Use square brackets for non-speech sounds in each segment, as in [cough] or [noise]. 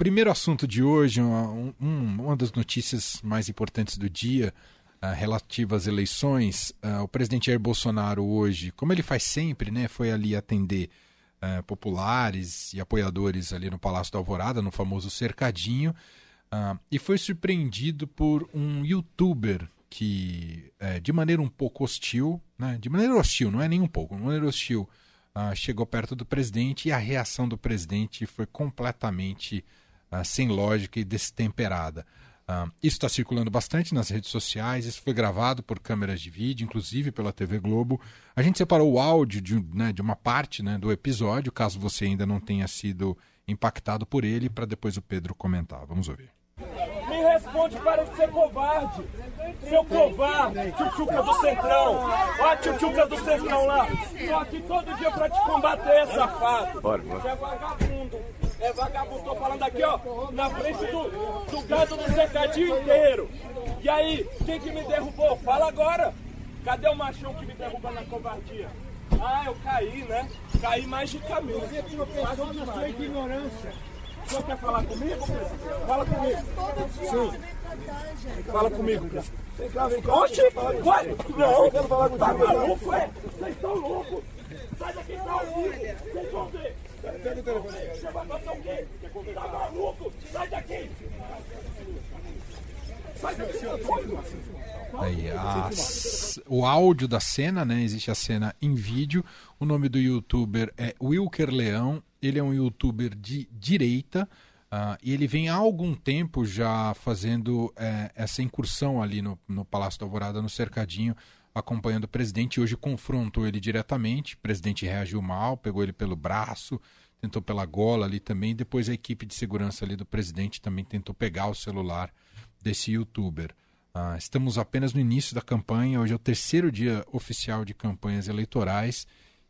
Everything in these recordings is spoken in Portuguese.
primeiro assunto de hoje, uma, um, uma das notícias mais importantes do dia, uh, relativa às eleições. Uh, o presidente Jair Bolsonaro hoje, como ele faz sempre, né, foi ali atender uh, populares e apoiadores ali no Palácio da Alvorada, no famoso cercadinho, e foi surpreendido por um youtuber que, eh, de maneira um pouco hostil, né, de maneira hostil, não é nem um pouco, de maneira hostil, chegou perto do presidente e a reação do presidente foi completamente sem lógica e destemperada. Uh, isso está circulando bastante nas redes sociais, isso foi gravado por câmeras de vídeo, inclusive pela TV Globo. A gente separou o áudio de, né, de uma parte né, do episódio, caso você ainda não tenha sido impactado por ele, para depois o Pedro comentar. Vamos ouvir. Me responde, para de ser covarde. Seu covarde, tchutchuca do Centrão. Ó a tchutchuca do Centrão lá. Tô aqui todo dia para te combater, safado. Bora, bora. Você é vagabundo. É vagabundo, tô falando aqui, ó, na frente do, do gado do cercadinho inteiro. E aí, quem que me derrubou? Fala agora. Cadê o machão que me derruba na covardia? Ah, eu caí, né? Caí magicamente. Você tropeçou na sua ignorância. O senhor quer falar comigo? Fala comigo. Sim. Fala comigo, Vem cá, vem cá. Oxe, vai! Não, tá maluco, é? Vocês estão loucos! Sai daqui, tá ao vivo! Vocês vão ver! Pega o telefone. Você vai fazer o quê? Tá maluco? Sai daqui! Sai daqui, Aí, a, o áudio da cena, né? Existe a cena em vídeo. O nome do youtuber é Wilker Leão. Ele é um youtuber de direita. Uh, e ele vem há algum tempo já fazendo é, essa incursão ali no, no Palácio da Alvorada, no cercadinho, acompanhando o presidente. Hoje confrontou ele diretamente. O presidente reagiu mal, pegou ele pelo braço, tentou pela gola ali também. Depois a equipe de segurança ali do presidente também tentou pegar o celular desse youtuber. Uh, estamos apenas no início da campanha. Hoje é o terceiro dia oficial de campanhas eleitorais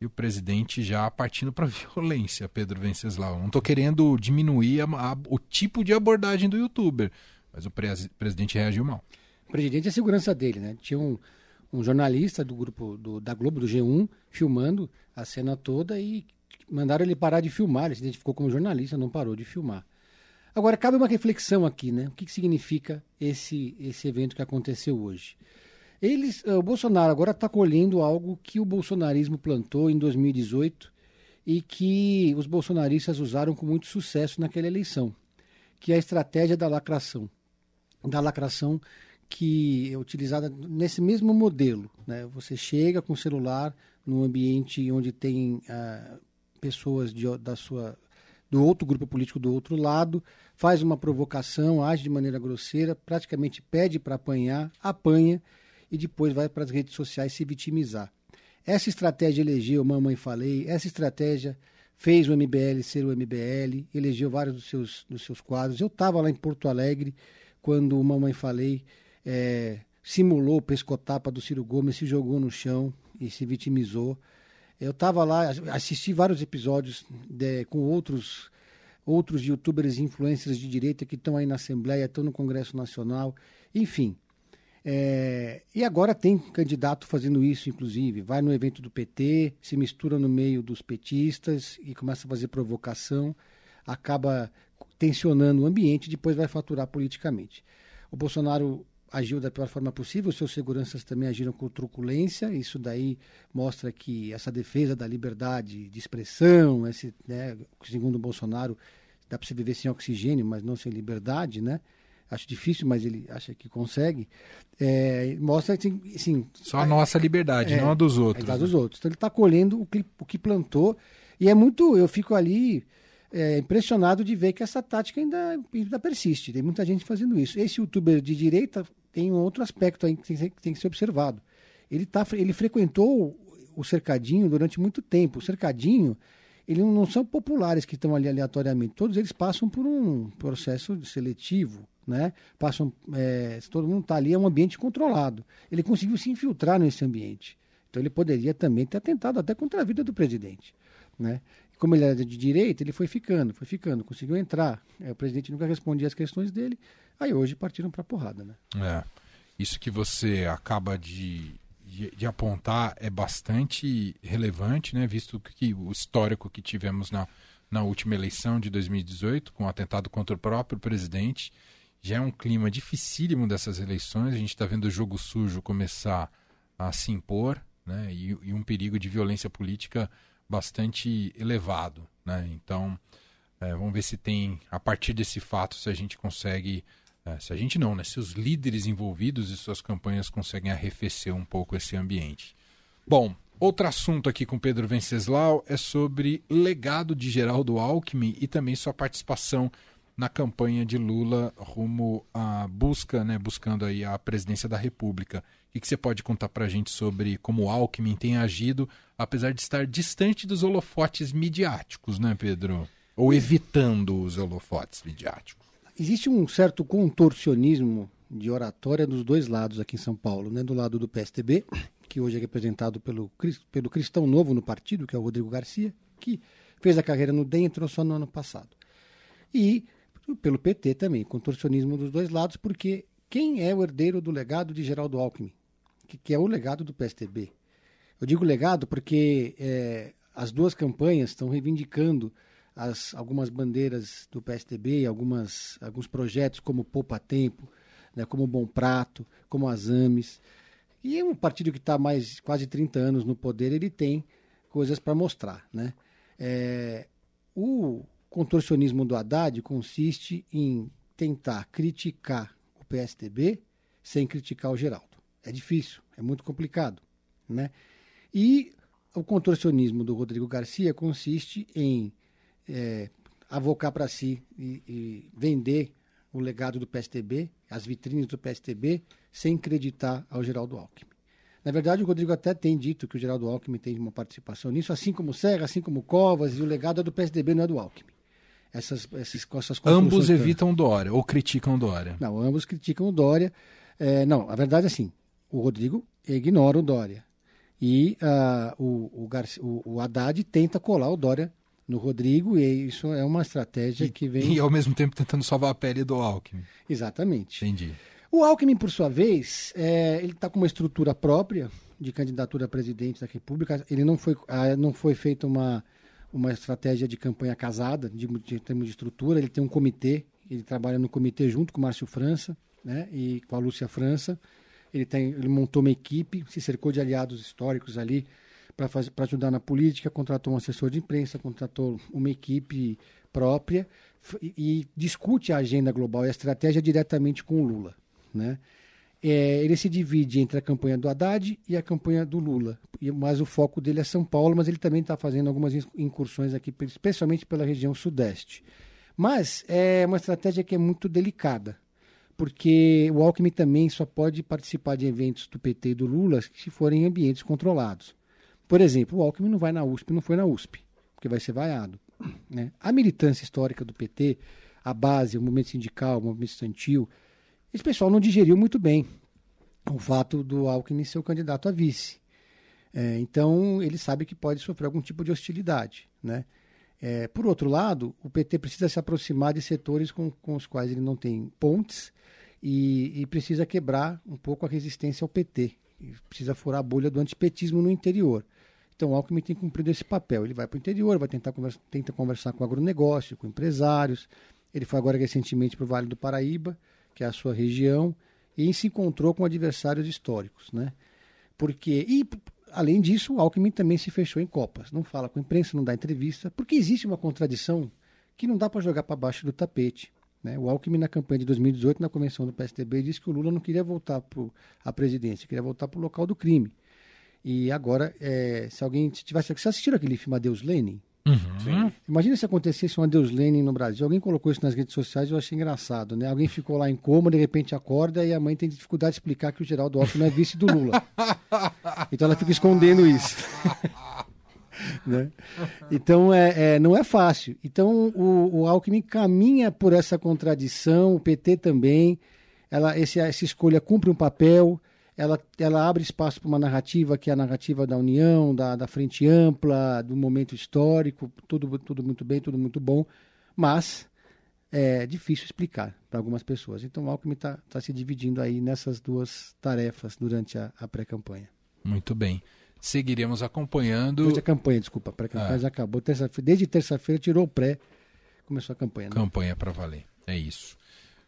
e o presidente já partindo para [laughs] violência, Pedro Venceslau. Não estou querendo diminuir a, a, o tipo de abordagem do youtuber, mas o presidente reagiu mal. O presidente é a segurança dele, né? Tinha um, um jornalista do grupo do, da Globo, do G1, filmando a cena toda e mandaram ele parar de filmar. Ele se identificou como jornalista, não parou de filmar. Agora, cabe uma reflexão aqui, né? O que, que significa esse, esse evento que aconteceu hoje? Eles, eh, o Bolsonaro agora está colhendo algo que o bolsonarismo plantou em 2018 e que os bolsonaristas usaram com muito sucesso naquela eleição, que é a estratégia da lacração. Da lacração que é utilizada nesse mesmo modelo. Né? Você chega com o celular num ambiente onde tem ah, pessoas de, da sua, do outro grupo político do outro lado, faz uma provocação, age de maneira grosseira, praticamente pede para apanhar, apanha e depois vai para as redes sociais se vitimizar. Essa estratégia elegeu Mamãe Falei, essa estratégia fez o MBL ser o MBL, elegeu vários dos seus, dos seus quadros. Eu estava lá em Porto Alegre quando o Mamãe Falei é, simulou o pescotapa do Ciro Gomes, se jogou no chão e se vitimizou. Eu estava lá, assisti vários episódios de, com outros outros youtubers e influencers de direita que estão aí na Assembleia, estão no Congresso Nacional, enfim. É, e agora tem candidato fazendo isso, inclusive. Vai no evento do PT, se mistura no meio dos petistas e começa a fazer provocação, acaba tensionando o ambiente depois vai faturar politicamente. O Bolsonaro agiu da pior forma possível, os seus seguranças também agiram com truculência, isso daí mostra que essa defesa da liberdade de expressão, esse, né, segundo o Bolsonaro, dá para se viver sem oxigênio, mas não sem liberdade, né? Acho difícil, mas ele acha que consegue. É, mostra assim, assim, Só a, a nossa liberdade, é, não a dos outros. A dos né? outros. Então ele está colhendo o que, o que plantou. E é muito. Eu fico ali é, impressionado de ver que essa tática ainda, ainda persiste. Tem muita gente fazendo isso. Esse youtuber de direita tem um outro aspecto aí que tem, que tem que ser observado. Ele, tá, ele frequentou o cercadinho durante muito tempo. O cercadinho, eles não são populares que estão ali aleatoriamente. Todos eles passam por um processo seletivo, né? Passam, é, todo mundo está ali, é um ambiente controlado. Ele conseguiu se infiltrar nesse ambiente. Então ele poderia também ter atentado até contra a vida do presidente, né? como ele era de direita, ele foi ficando, foi ficando, conseguiu entrar. É, o presidente nunca respondia as questões dele. Aí hoje partiram para porrada, né? É. Isso que você acaba de, de, de, apontar é bastante relevante, né? Visto que o histórico que tivemos na, na última eleição de 2018, com o atentado contra o próprio presidente. Já é um clima dificílimo dessas eleições. A gente está vendo o jogo sujo começar a se impor né? e, e um perigo de violência política bastante elevado. Né? Então, é, vamos ver se tem, a partir desse fato, se a gente consegue. É, se a gente não, né? Se os líderes envolvidos e suas campanhas conseguem arrefecer um pouco esse ambiente. Bom, outro assunto aqui com Pedro Venceslau é sobre legado de Geraldo Alckmin e também sua participação na campanha de Lula rumo à busca, né, buscando aí a presidência da República. O que você pode contar para a gente sobre como Alckmin tem agido, apesar de estar distante dos holofotes midiáticos, né, Pedro? Ou evitando os holofotes midiáticos? Existe um certo contorcionismo de oratória dos dois lados aqui em São Paulo, né? Do lado do PSDB, que hoje é representado pelo, pelo Cristão Novo no partido, que é o Rodrigo Garcia, que fez a carreira no DEM e entrou só no ano passado. E pelo PT também, contorcionismo dos dois lados, porque quem é o herdeiro do legado de Geraldo Alckmin, que, que é o legado do PSDB? Eu digo legado porque é, as duas campanhas estão reivindicando as, algumas bandeiras do PSDB, algumas, alguns projetos como Poupa Tempo, né, como Bom Prato, como as AMES. E é um partido que está mais quase 30 anos no poder, ele tem coisas para mostrar. Né? É, o contorcionismo do Haddad consiste em tentar criticar o PSDB sem criticar o Geraldo. É difícil, é muito complicado. Né? E o contorcionismo do Rodrigo Garcia consiste em é, avocar para si e, e, vender o legado do PSDB, as vitrines do PSDB, sem acreditar ao Geraldo Alckmin. Na verdade, o Rodrigo até tem dito que o Geraldo Alckmin tem uma participação nisso, assim como Serra, assim como Covas, e o legado é do PSDB, não é do Alckmin. Essas, essas, essas ambos evitam Dória ou criticam Dória? Não, ambos criticam o Dória. É, não, a verdade é assim, o Rodrigo ignora o Dória. E uh, o, o, Garcia, o, o Haddad tenta colar o Dória no Rodrigo, e isso é uma estratégia e, que vem. E ao mesmo tempo tentando salvar a pele do Alckmin. Exatamente. Entendi. O Alckmin, por sua vez, é, ele está com uma estrutura própria de candidatura a presidente da República. Ele não foi, ah, não foi feita uma, uma estratégia de campanha casada, de, de termos de estrutura. Ele tem um comitê, ele trabalha no comitê junto com o Márcio França né, e com a Lúcia França. Ele, tem, ele montou uma equipe, se cercou de aliados históricos ali para ajudar na política, contratou um assessor de imprensa, contratou uma equipe própria e, e discute a agenda global e a estratégia diretamente com o Lula. Né? É, ele se divide entre a campanha do Haddad e a campanha do Lula, mas o foco dele é São Paulo, mas ele também está fazendo algumas incursões aqui, especialmente pela região sudeste. Mas é uma estratégia que é muito delicada, porque o Alckmin também só pode participar de eventos do PT e do Lula se forem em ambientes controlados. Por exemplo, o Alckmin não vai na USP, não foi na USP, porque vai ser vaiado. Né? A militância histórica do PT, a base, o movimento sindical, o movimento estudantil, esse pessoal não digeriu muito bem o fato do Alckmin ser o candidato a vice. É, então, ele sabe que pode sofrer algum tipo de hostilidade. Né? É, por outro lado, o PT precisa se aproximar de setores com, com os quais ele não tem pontes e, e precisa quebrar um pouco a resistência ao PT. Precisa furar a bolha do antipetismo no interior. Então o Alckmin tem cumprido esse papel. Ele vai para o interior, vai tentar conversa, tenta conversar com o agronegócio, com empresários. Ele foi agora recentemente para o Vale do Paraíba, que é a sua região, e se encontrou com adversários históricos. Né? Porque, e, além disso, o Alckmin também se fechou em Copas. Não fala com a imprensa, não dá entrevista, porque existe uma contradição que não dá para jogar para baixo do tapete. Né? O Alckmin, na campanha de 2018, na convenção do PSDB, disse que o Lula não queria voltar para a presidência, queria voltar para o local do crime. E agora, é, se alguém se tivesse. Você assistiu aquele filme Adeus Lenin? Uhum. Imagina se acontecesse um Adeus Lenin no Brasil. Alguém colocou isso nas redes sociais eu achei engraçado, né? Alguém ficou lá em coma, de repente acorda e a mãe tem dificuldade de explicar que o Geraldo Alckmin não é vice do Lula. [laughs] então ela fica escondendo isso. [laughs] né? Então é, é, não é fácil. Então o, o Alckmin caminha por essa contradição, o PT também. Ela, esse, essa escolha cumpre um papel ela, ela abre espaço para uma narrativa que é a narrativa da união, da, da frente ampla, do momento histórico, tudo, tudo muito bem, tudo muito bom, mas é difícil explicar para algumas pessoas. Então o Alckmin está tá se dividindo aí nessas duas tarefas durante a, a pré-campanha. Muito bem. seguiremos acompanhando. Durante a campanha, desculpa, para campanha Ah. já acabou. Terça desde terça-feira tirou o pré, começou a campanha. Né? Campanha para valer. É isso.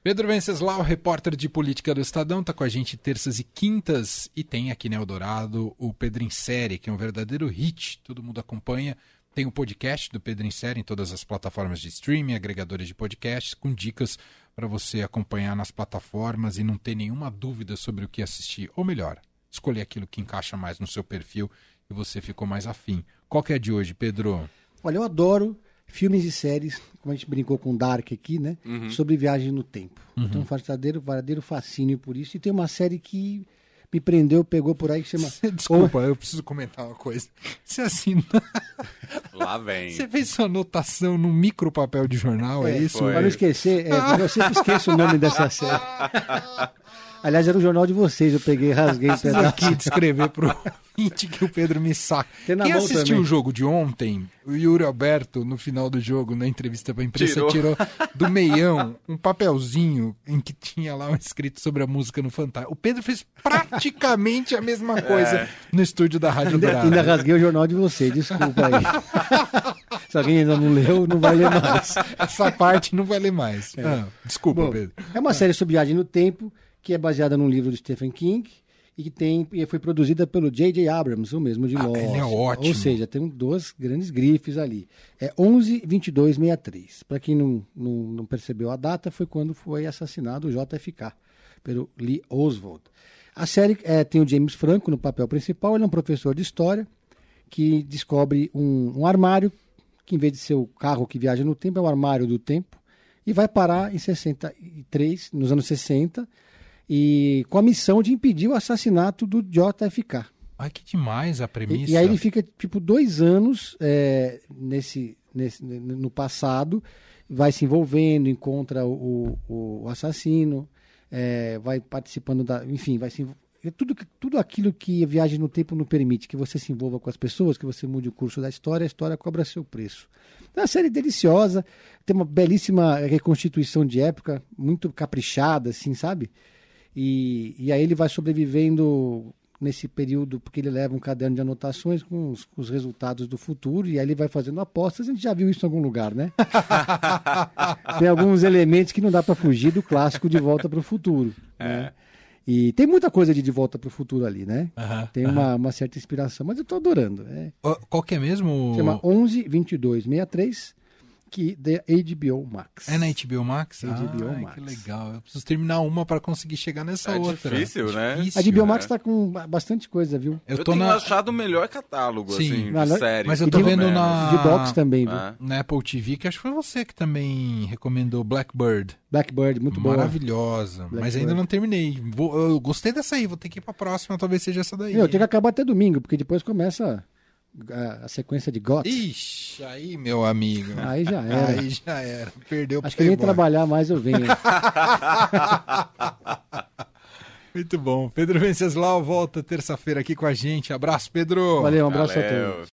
Pedro Venceslau, repórter de política do Estadão, está com a gente terças e quintas e tem aqui no Eldorado o Pedro em Série, que é um verdadeiro hit, todo mundo acompanha. Tem o podcast do Pedro em Série em todas as plataformas de streaming, agregadores de podcasts, com dicas para você acompanhar nas plataformas e não ter nenhuma dúvida sobre o que assistir. Ou melhor, escolher aquilo que encaixa mais no seu perfil e você ficou mais afim. Qual que é a de hoje, Pedro? Olha, eu adoro filmes e séries, como a gente brincou com Dark aqui, né? Sobre viagem no tempo. Eu tenho um verdadeiro, verdadeiro fascínio por isso. E tem uma série que me prendeu, pegou por aí, que chama... [laughs] Desculpa, eu preciso comentar uma coisa. Você assina. [laughs] Lá vem. Você fez sua anotação num micro papel de jornal, é, É, isso? Para não esquecer, é, eu sempre esqueço o nome dessa [laughs] série. Aliás, era o jornal de vocês, eu peguei e rasguei Preciso pedaço. aqui descrever pro [laughs] ouvinte que o Pedro me saca. Tem na Quem assistiu também. o jogo de ontem, o Yuri Alberto, no final do jogo, na entrevista pra imprensa, Tirou. tirou, [laughs] do meião um papelzinho em que tinha lá um escrito sobre a música no Fantástico. O Pedro fez praticamente a mesma [laughs] coisa no estúdio da Rádio Ainda, Dourado. ainda rasguei o jornal de vocês, desculpa aí. Se alguém ainda não leu, não vai ler mais. Essa parte não vai ler mais. Ah, desculpa, Bom, Pedro. é uma série sobre viagem no tempo, que é baseada num livro do Stephen King e que tem, e foi produzida pelo J.J. Abrams, o mesmo de Ah, Lost. ele é ótimo. Ou seja, tem duas grandes grifes ali. É 11 22 63. Para quem não, não, não percebeu a data, foi quando foi assassinado o JFK pelo Lee Oswald. A série eh, tem o James Franco no papel principal, ele é um professor de história que descobre um, um armário que em vez de ser o carro que viaja no tempo, é o armário do tempo, e vai parar em 63, nos anos 60, e com a missão de impedir o assassinato do JFK. Ai, que demais a premissa. E, e aí ele fica tipo dois anos é, nesse, nesse no passado, vai se envolvendo, encontra o, o, assassino, é, vai participando da, enfim, vai se é tudo tudo aquilo que a viagem no tempo não permite, que você se envolva com as pessoas, que você mude o curso da história, a história cobra seu preço. É uma série deliciosa, tem uma belíssima reconstituição de época, muito caprichada, assim, sabe? E, e aí ele vai sobrevivendo nesse período, porque ele leva um caderno de anotações com os, com os resultados do futuro, e aí ele vai fazendo apostas. A gente já viu isso em algum lugar, né? [laughs] tem alguns elementos que não dá para fugir do clássico De Volta para o Futuro. né? E tem muita coisa de De Volta para o Futuro ali, né? Tem uma, uma certa inspiração, mas eu tô adorando. É, Qual que é mesmo? chama 11 22 63, que da HBO Max. É na HBO Max? HBO Ai, Max. Que legal. Eu preciso terminar uma para conseguir chegar nessa É outra. difícil, né? A HBO Max né? tá com ba- bastante coisa, viu? Eu, Eu, tô tenho na, achado o melhor catálogo, Sim. assim, Não, de séries. mas eu tô vendo menos. na, De Docs também, viu? Ah. na Apple TV, que acho que foi você que também recomendou Blackbird. Blackbird, muito boa. Maravilhosa. Mas Blackbird. ainda não terminei. Vou- eu gostei dessa aí, vou ter que ir pra próxima, talvez seja essa daí. Meu, tem que acabar até domingo, porque depois começa a, a sequência de GOT. Ixi, aí, meu amigo. Aí já [laughs] era. Aí já era. Perdeu o Acho que nem trabalhar mais eu venho. [laughs] Muito bom. Pedro Venceslau volta terça-feira aqui com a gente. Abraço, Pedro. Valeu, um abraço a todos. Valeu.